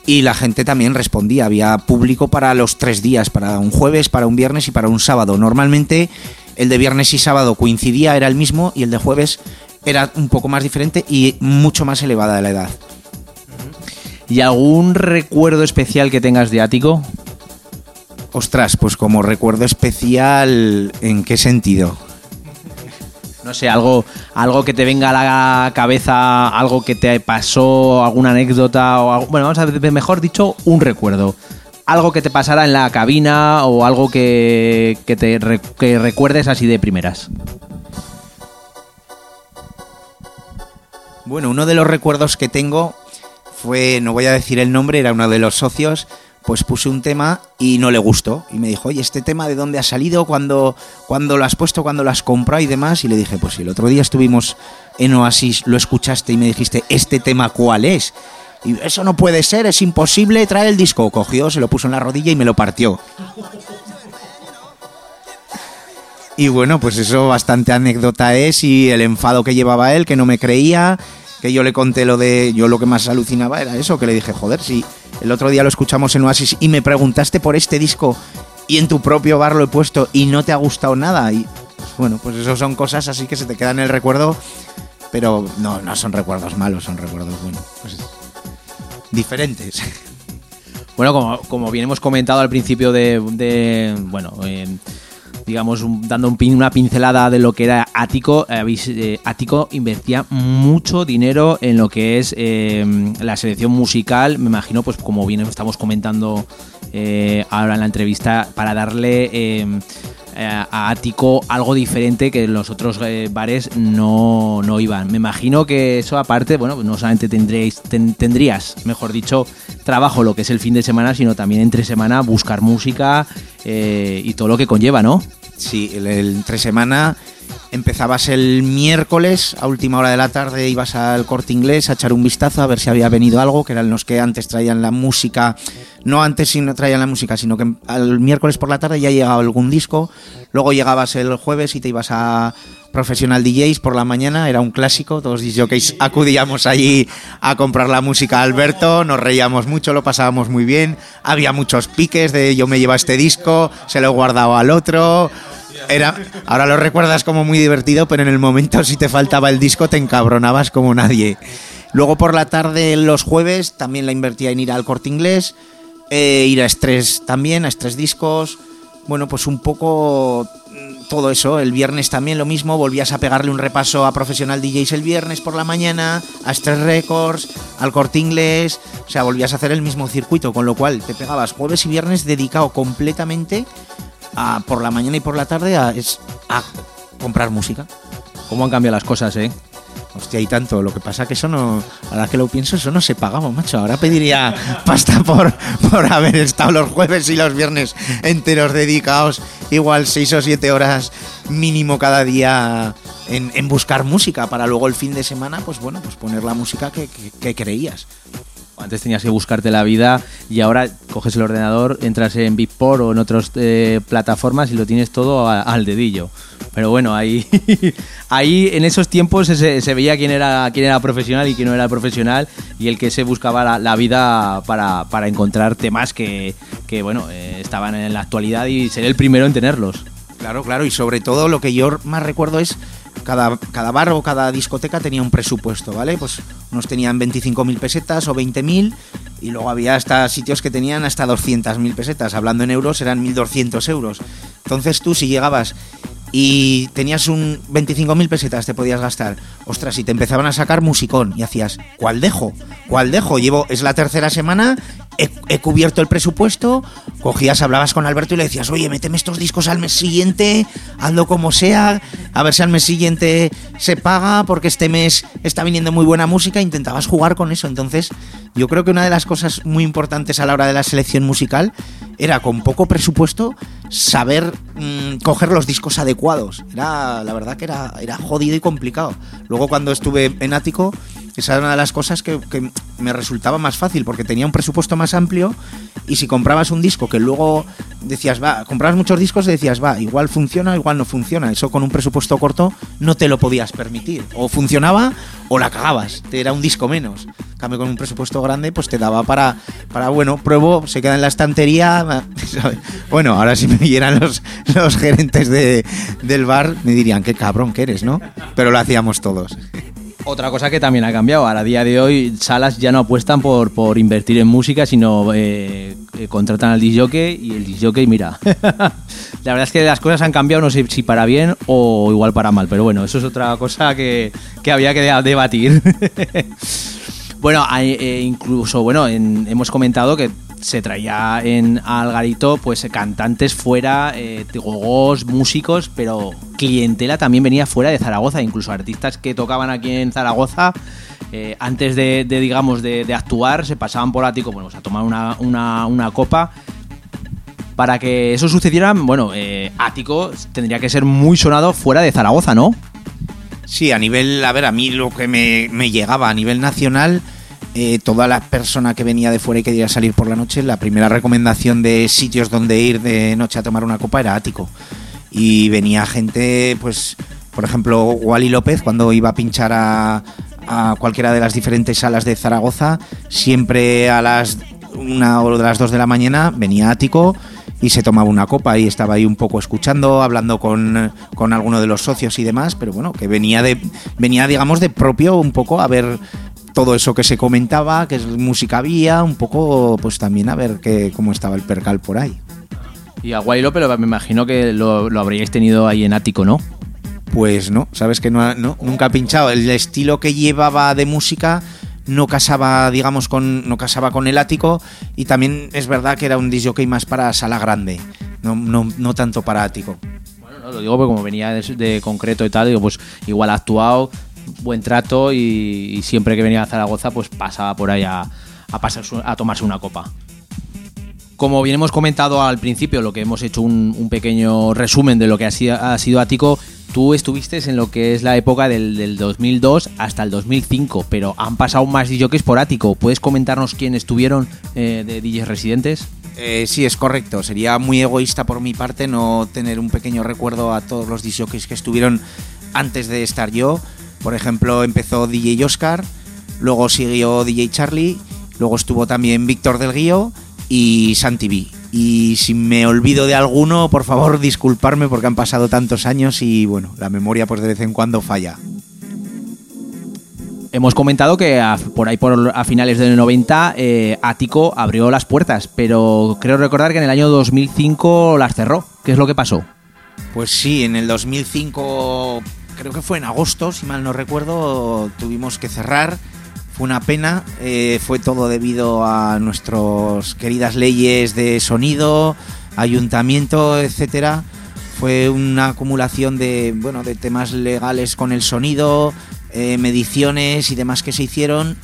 Y la gente también respondía, había público para los tres días, para un jueves, para un viernes y para un sábado. Normalmente el de viernes y sábado coincidía, era el mismo, y el de jueves era un poco más diferente y mucho más elevada de la edad. ¿Y algún recuerdo especial que tengas de Ático? Ostras, pues como recuerdo especial, ¿en qué sentido? No sé, algo, algo que te venga a la cabeza, algo que te pasó, alguna anécdota, o algo- bueno, vamos a ver, mejor dicho, un recuerdo. Algo que te pasara en la cabina o algo que, te que recuerdes así de primeras. Bueno, uno de los recuerdos que tengo fue, no voy a decir el nombre, era uno de los socios, pues puse un tema y no le gustó. Y me dijo, oye, ¿este tema de dónde ha salido? ¿Cuándo, cuándo lo has puesto? ¿Cuándo lo has comprado? Y demás. Y le dije, pues si el otro día estuvimos en Oasis, lo escuchaste y me dijiste, ¿este tema cuál es? Y eso no puede ser, es imposible, trae el disco. Cogió, se lo puso en la rodilla y me lo partió. Y bueno, pues eso bastante anécdota es y el enfado que llevaba él, que no me creía, que yo le conté lo de, yo lo que más alucinaba era eso, que le dije, joder, si el otro día lo escuchamos en Oasis y me preguntaste por este disco y en tu propio bar lo he puesto y no te ha gustado nada. Y pues, bueno, pues eso son cosas así que se te quedan en el recuerdo, pero no, no son recuerdos malos, son recuerdos, bueno, pues diferentes. Bueno, como, como bien hemos comentado al principio de, de, bueno, eh, digamos, dando un una pincelada de lo que era Ático, eh, Ático invertía mucho dinero en lo que es eh, la selección musical, me imagino, pues como bien estamos comentando eh, ahora en la entrevista, para darle eh, a Ático algo diferente que los otros eh, bares no, no iban. Me imagino que eso aparte, bueno, no solamente tendréis, ten- tendrías, mejor dicho, trabajo lo que es el fin de semana, sino también entre semana buscar música eh, y todo lo que conlleva, ¿no? Sí, el entre semana empezabas el miércoles a última hora de la tarde, ibas al corte inglés a echar un vistazo a ver si había venido algo, que eran los que antes traían la música, no antes si no traían la música, sino que al miércoles por la tarde ya llegaba algún disco, luego llegabas el jueves y te ibas a Professional DJs por la mañana, era un clásico, todos DJs acudíamos allí a comprar la música a Alberto, nos reíamos mucho, lo pasábamos muy bien, había muchos piques de yo me llevo este disco, se lo he guardado al otro, era, ahora lo recuerdas como muy divertido, pero en el momento si te faltaba el disco te encabronabas como nadie. Luego por la tarde, los jueves, también la invertía en ir al corte inglés, eh, ir a Estrés también, a Estrés Discos. Bueno, pues un poco mm, todo eso. El viernes también lo mismo, volvías a pegarle un repaso a Profesional DJs el viernes por la mañana, a Stress Records, al corte inglés. O sea, volvías a hacer el mismo circuito, con lo cual te pegabas jueves y viernes dedicado completamente a, por la mañana y por la tarde a, es- a comprar música. ¿Cómo han cambiado las cosas, eh? Hostia, y tanto. Lo que pasa que eso no. Ahora que lo pienso, eso no se pagaba, macho. Ahora pediría pasta por, por haber estado los jueves y los viernes enteros dedicados, igual seis o siete horas mínimo cada día en, en buscar música para luego el fin de semana, pues bueno, pues poner la música que, que- que creías. Antes tenías que buscarte la vida y ahora coges el ordenador, entras en Beatport o en otras eh, plataformas y lo tienes todo a- al dedillo. Pero bueno, ahí, ahí en esos tiempos se, se veía quién era, quién era profesional y quién no era profesional y el que se buscaba la, la vida para, para encontrar temas que, que, bueno, eh, estaban en la actualidad y ser el primero en tenerlos. Claro, claro, y sobre todo lo que yo más recuerdo es cada, cada bar o cada discoteca tenía un presupuesto, ¿vale? Pues unos tenían 25.000 pesetas o 20.000 y luego había hasta sitios que tenían hasta 200.000 pesetas. Hablando en euros eran 1.200 euros. Entonces tú si llegabas y tenías un 25.000 pesetas te podías gastar. Ostras, y te empezaban a sacar musicón y hacías, ¿cuál dejo? ¿Cuál dejo? Llevo, es la tercera semana, he, cubierto el presupuesto, cogías, hablabas con Alberto y le decías, oye, méteme estos discos al mes siguiente, hazlo como sea, a ver si al mes siguiente se paga, porque este mes está viniendo muy buena música, intentabas jugar con eso. Entonces, yo creo que una de las cosas muy importantes a la hora de la selección musical era con poco presupuesto saber mm, coger los discos adecuados. Era, la verdad que era, era jodido y complicado. Luego cuando estuve en Ático, esa era una de las cosas que, me resultaba más fácil, porque tenía un presupuesto más amplio y si comprabas un disco que luego decías, va, comprabas muchos discos y decías, va, igual funciona, igual no funciona. Eso con un presupuesto corto no te lo podías permitir. O funcionaba o la cagabas, te era un disco menos. En cambio, con un presupuesto grande, pues te daba para, para bueno, pruebo, se queda en la estantería. Bueno, ahora si me vieran los, los gerentes de, del bar, me dirían, qué cabrón que eres, ¿no? Pero lo hacíamos todos. Otra cosa que también ha cambiado, a día de hoy salas ya no apuestan por, por invertir en música, sino eh, eh, contratan al disjockey y el disjockey, mira, la verdad es que las cosas han cambiado, no sé si para bien o igual para mal, pero bueno, eso es otra cosa que, que había que de- debatir. bueno, eh, incluso, bueno, en- hemos comentado que se traía en Algarito pues cantantes fuera, eh, músicos, pero clientela también venía fuera de Zaragoza, incluso artistas que tocaban aquí en Zaragoza. eh, antes de, digamos, de, de actuar, se pasaban por Ático bueno, pues, a tomar una, una- una copa. Para que eso sucediera, bueno, eh, Ático tendría que ser muy sonado fuera de Zaragoza, ¿no? Sí, a nivel, a ver, a mí lo que me, me llegaba a nivel nacional, eh, toda la persona que venía de fuera y quería salir por la noche, la primera recomendación de sitios donde ir de noche a tomar una copa era Ático. Y venía gente, pues, por ejemplo, Wally López, cuando iba a pinchar a, cualquiera de las diferentes salas de Zaragoza, siempre a las una o las dos de la mañana venía Ático y se tomaba una copa y estaba ahí un poco escuchando, hablando con, con alguno de los socios y demás, pero bueno, que venía de, venía digamos de propio un poco a ver todo eso que se comentaba, qué música había, un poco pues también a ver qué, cómo estaba el percal por ahí. Y a Guay López lo- me imagino que lo, lo habríais tenido ahí en Ático, ¿no? Pues no, sabes que no, no, nunca ha pinchado. El estilo que llevaba de música no casaba, digamos, con, no casaba con el ático y también es verdad que era un disjockey más para sala grande, no, no, no tanto para ático. Bueno, no, lo digo porque como venía de, de concreto y tal, digo, pues igual ha actuado, buen trato y, y siempre que venía a Zaragoza, pues pasaba por ahí a, a, pasar su- a tomarse una copa. Como bien hemos comentado al principio, lo que hemos hecho un, un pequeño resumen de lo que ha sido, ha sido Ático, tú estuviste en lo que es la época del, del 2002 hasta el 2005, pero han pasado más DJs por Ático. ¿Puedes comentarnos quién estuvieron eh, de DJs residentes? Eh, sí, es correcto. Sería muy egoísta por mi parte no tener un pequeño recuerdo a todos los DJs que estuvieron antes de estar yo. Por ejemplo, empezó DJ Oscar, luego siguió DJ Charlie, luego estuvo también Víctor del Guío y Santi B. Y si me olvido de alguno, por favor disculparme porque han pasado tantos años y bueno, la memoria pues de vez en cuando falla. Hemos comentado que a- por ahí por a finales del 90 eh, Ático abrió las puertas, pero creo recordar que en el año 2005 las cerró. ¿Qué es lo que pasó? Pues sí, en el 2005, creo que fue en agosto, si mal no recuerdo, tuvimos que cerrar. Fue una pena, eh, fue todo debido a nuestras queridas leyes de sonido, ayuntamiento, etcétera. Fue una acumulación de, bueno, de temas legales con el sonido, eh, mediciones y demás que se hicieron.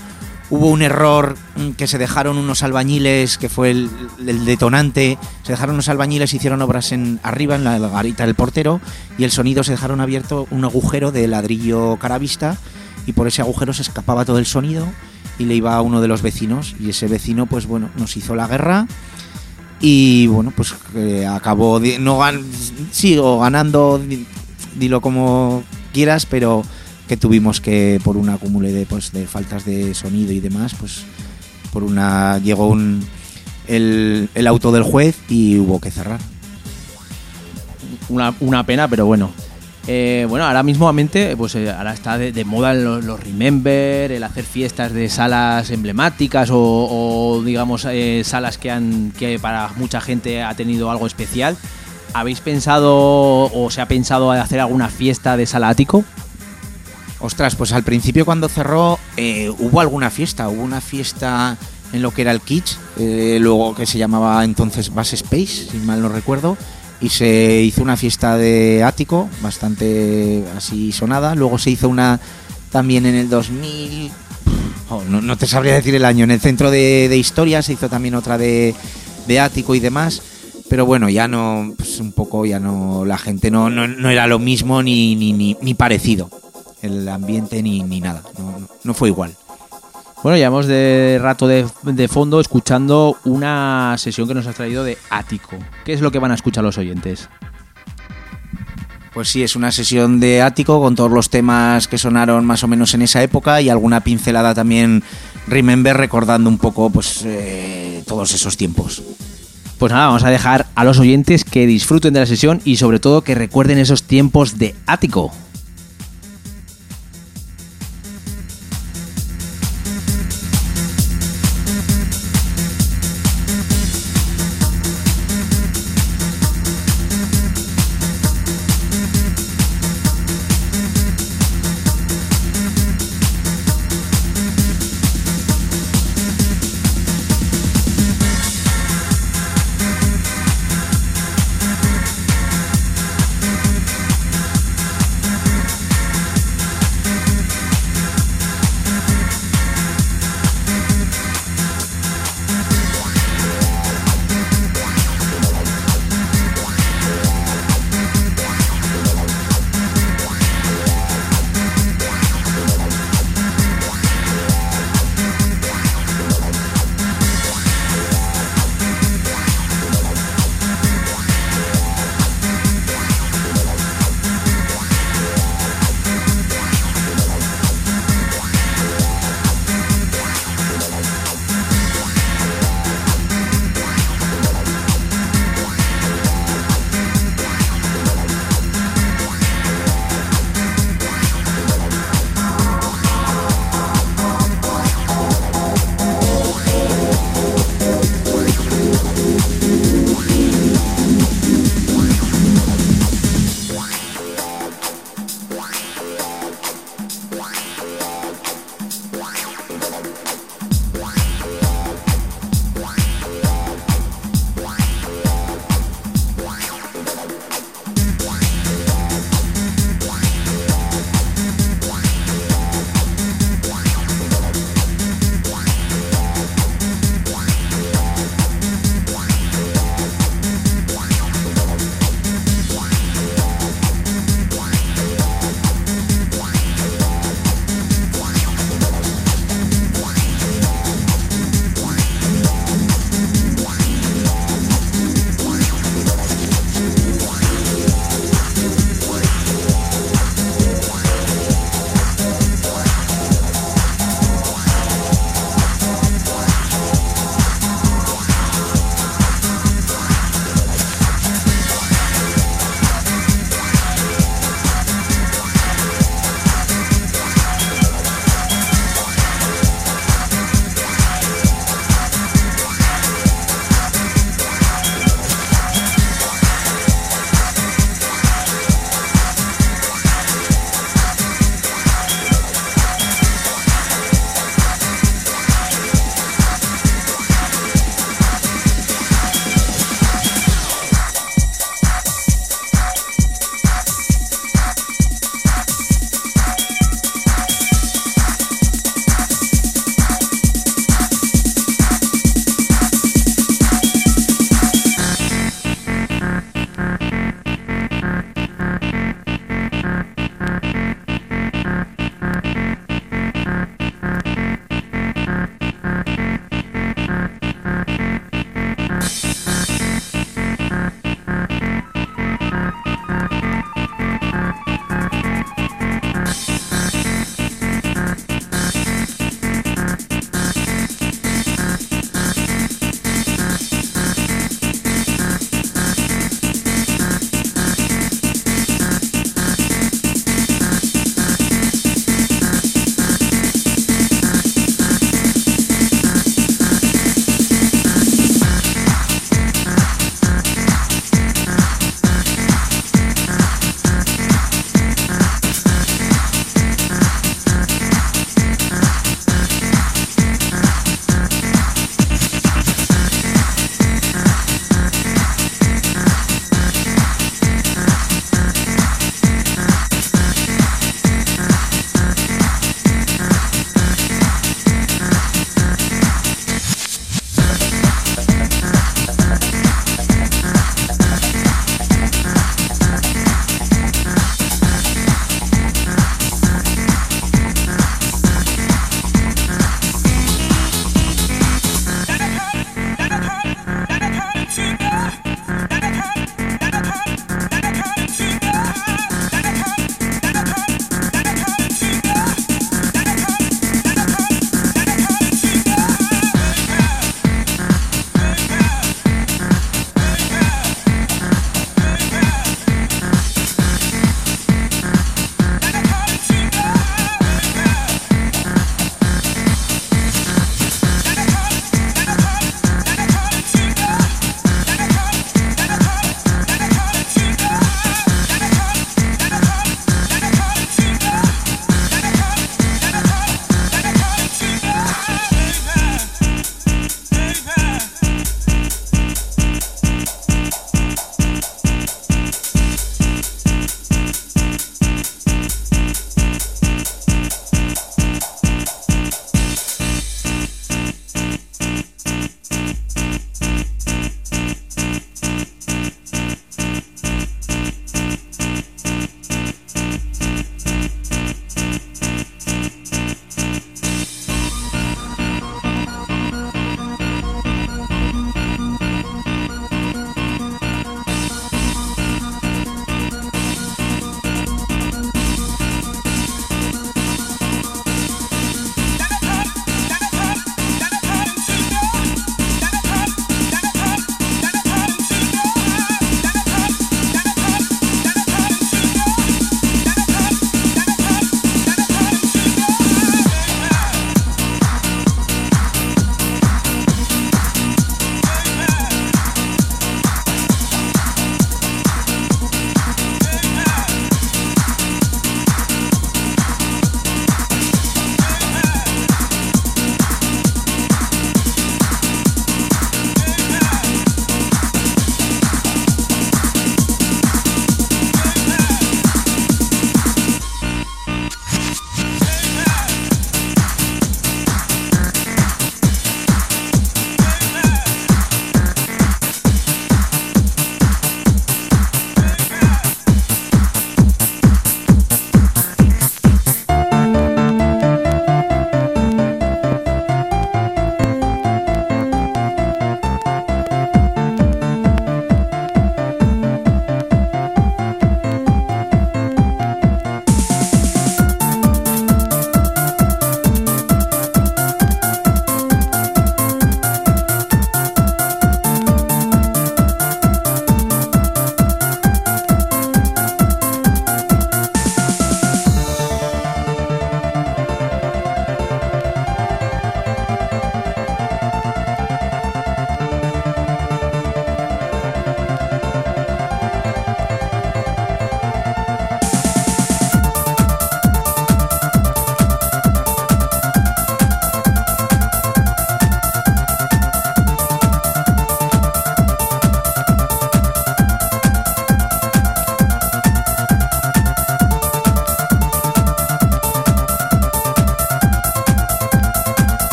Hubo un error mm, que se dejaron unos albañiles, que fue el, detonante. Se dejaron unos albañiles, hicieron obras en arriba, en la garita del portero, y el sonido se dejaron abierto un agujero de ladrillo caravista, y por ese agujero se escapaba todo el sonido y le iba a uno de los vecinos. Y ese vecino, pues bueno, nos hizo la guerra. Y bueno, pues acabó, di- no gan- sigo ganando, di- dilo como quieras, pero que tuvimos que, por un acumule de, pues, de faltas de sonido y demás, pues por una llegó un, el, el auto del juez y hubo que cerrar. Una, una pena, pero bueno. Eh, bueno, ahora mismamente, pues eh, ahora está de, moda los, Remember, el hacer fiestas de salas emblemáticas o, digamos eh, salas que han que para mucha gente ha tenido algo especial. ¿Habéis pensado o se ha pensado hacer alguna fiesta de sala ático? Ostras, pues al principio cuando cerró eh, hubo alguna fiesta, hubo una fiesta en lo que era el Kitsch, eh, luego que se llamaba entonces Base Space, si mal no recuerdo, y se hizo una fiesta de ático, bastante así sonada, luego se hizo una también en el 2000, oh, no, te sabría decir el año, en el centro de, de historia se hizo también otra de, de ático y demás, pero bueno, ya no, pues un poco, ya no, la gente no, no, no era lo mismo ni, ni, ni, ni parecido el ambiente ni, ni nada. No, no- fue igual. Bueno, llevamos de rato de, de fondo escuchando una sesión que nos has traído de Ático. ¿Qué es lo que van a escuchar los oyentes? Pues sí, es una sesión de ático con todos los temas que sonaron más o menos en esa época y alguna pincelada también Remember recordando un poco pues eh, todos esos tiempos. Pues nada, vamos a dejar a los oyentes que disfruten de la sesión y sobre todo que recuerden esos tiempos de Ático.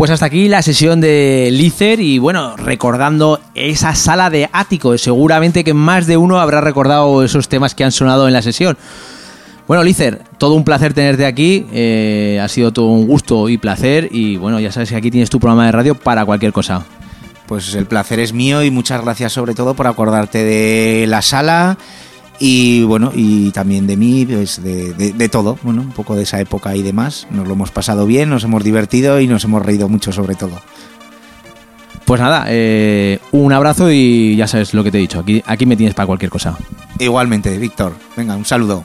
Pues hasta aquí la sesión de Lizer y bueno, recordando esa sala de ático, seguramente que más de uno habrá recordado esos temas que han sonado en la sesión. Bueno, Lizer, todo un placer tenerte aquí, eh, ha sido todo un gusto y placer y bueno, ya sabes que aquí tienes tu programa de radio para cualquier cosa. Pues el placer es mío y muchas gracias sobre todo por acordarte de la sala y bueno, y también de mí, pues de, de, de, todo, bueno, un poco de esa época y demás. Nos lo hemos pasado bien, nos hemos divertido y nos hemos reído mucho sobre todo. Pues nada, eh, un abrazo y ya sabes lo que te he dicho, aquí, aquí me tienes para cualquier cosa. Igualmente, Víctor. Venga, un saludo.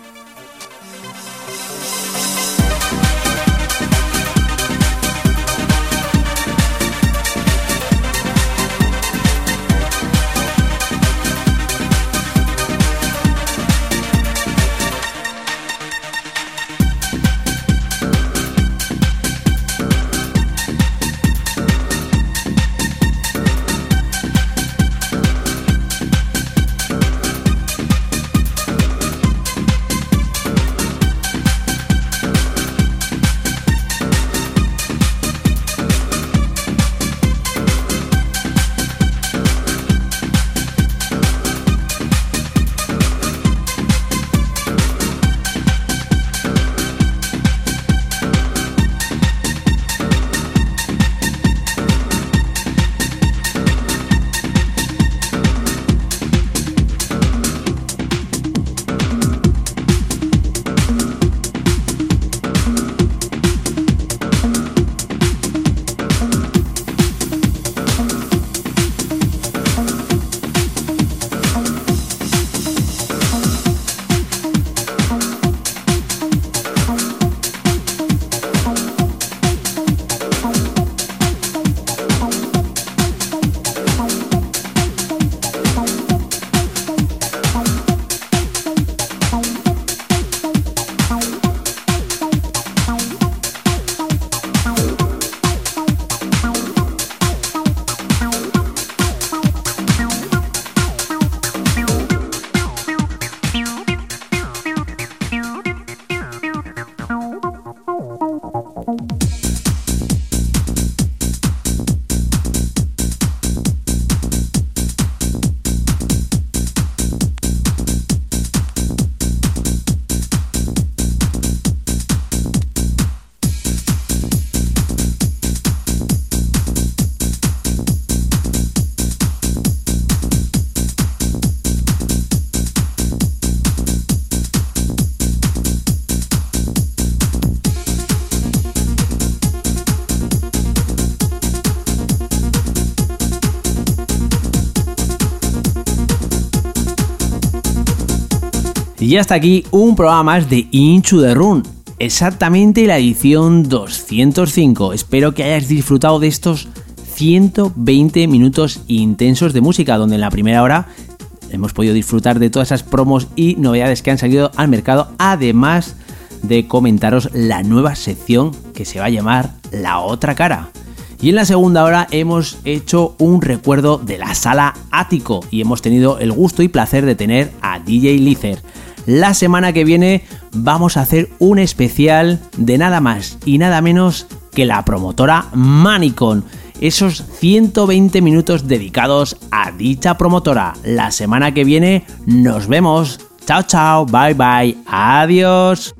Y hasta aquí un programa más de Into the Run, exactamente la edición 205. Espero que hayas disfrutado de estos 120 minutos intensos de música, donde en la primera hora hemos podido disfrutar de todas esas promos y novedades que han salido al mercado, además de comentaros la nueva sección que se va a llamar La otra cara. Y en la segunda hora hemos hecho un recuerdo de la sala Ático y hemos tenido el gusto y placer de tener a DJ Lizer. La semana que viene vamos a hacer un especial de nada más y nada menos que la promotora Manicon. Esos 120 minutos dedicados a dicha promotora. La semana que viene nos vemos. Chao, chao, bye, bye, adiós.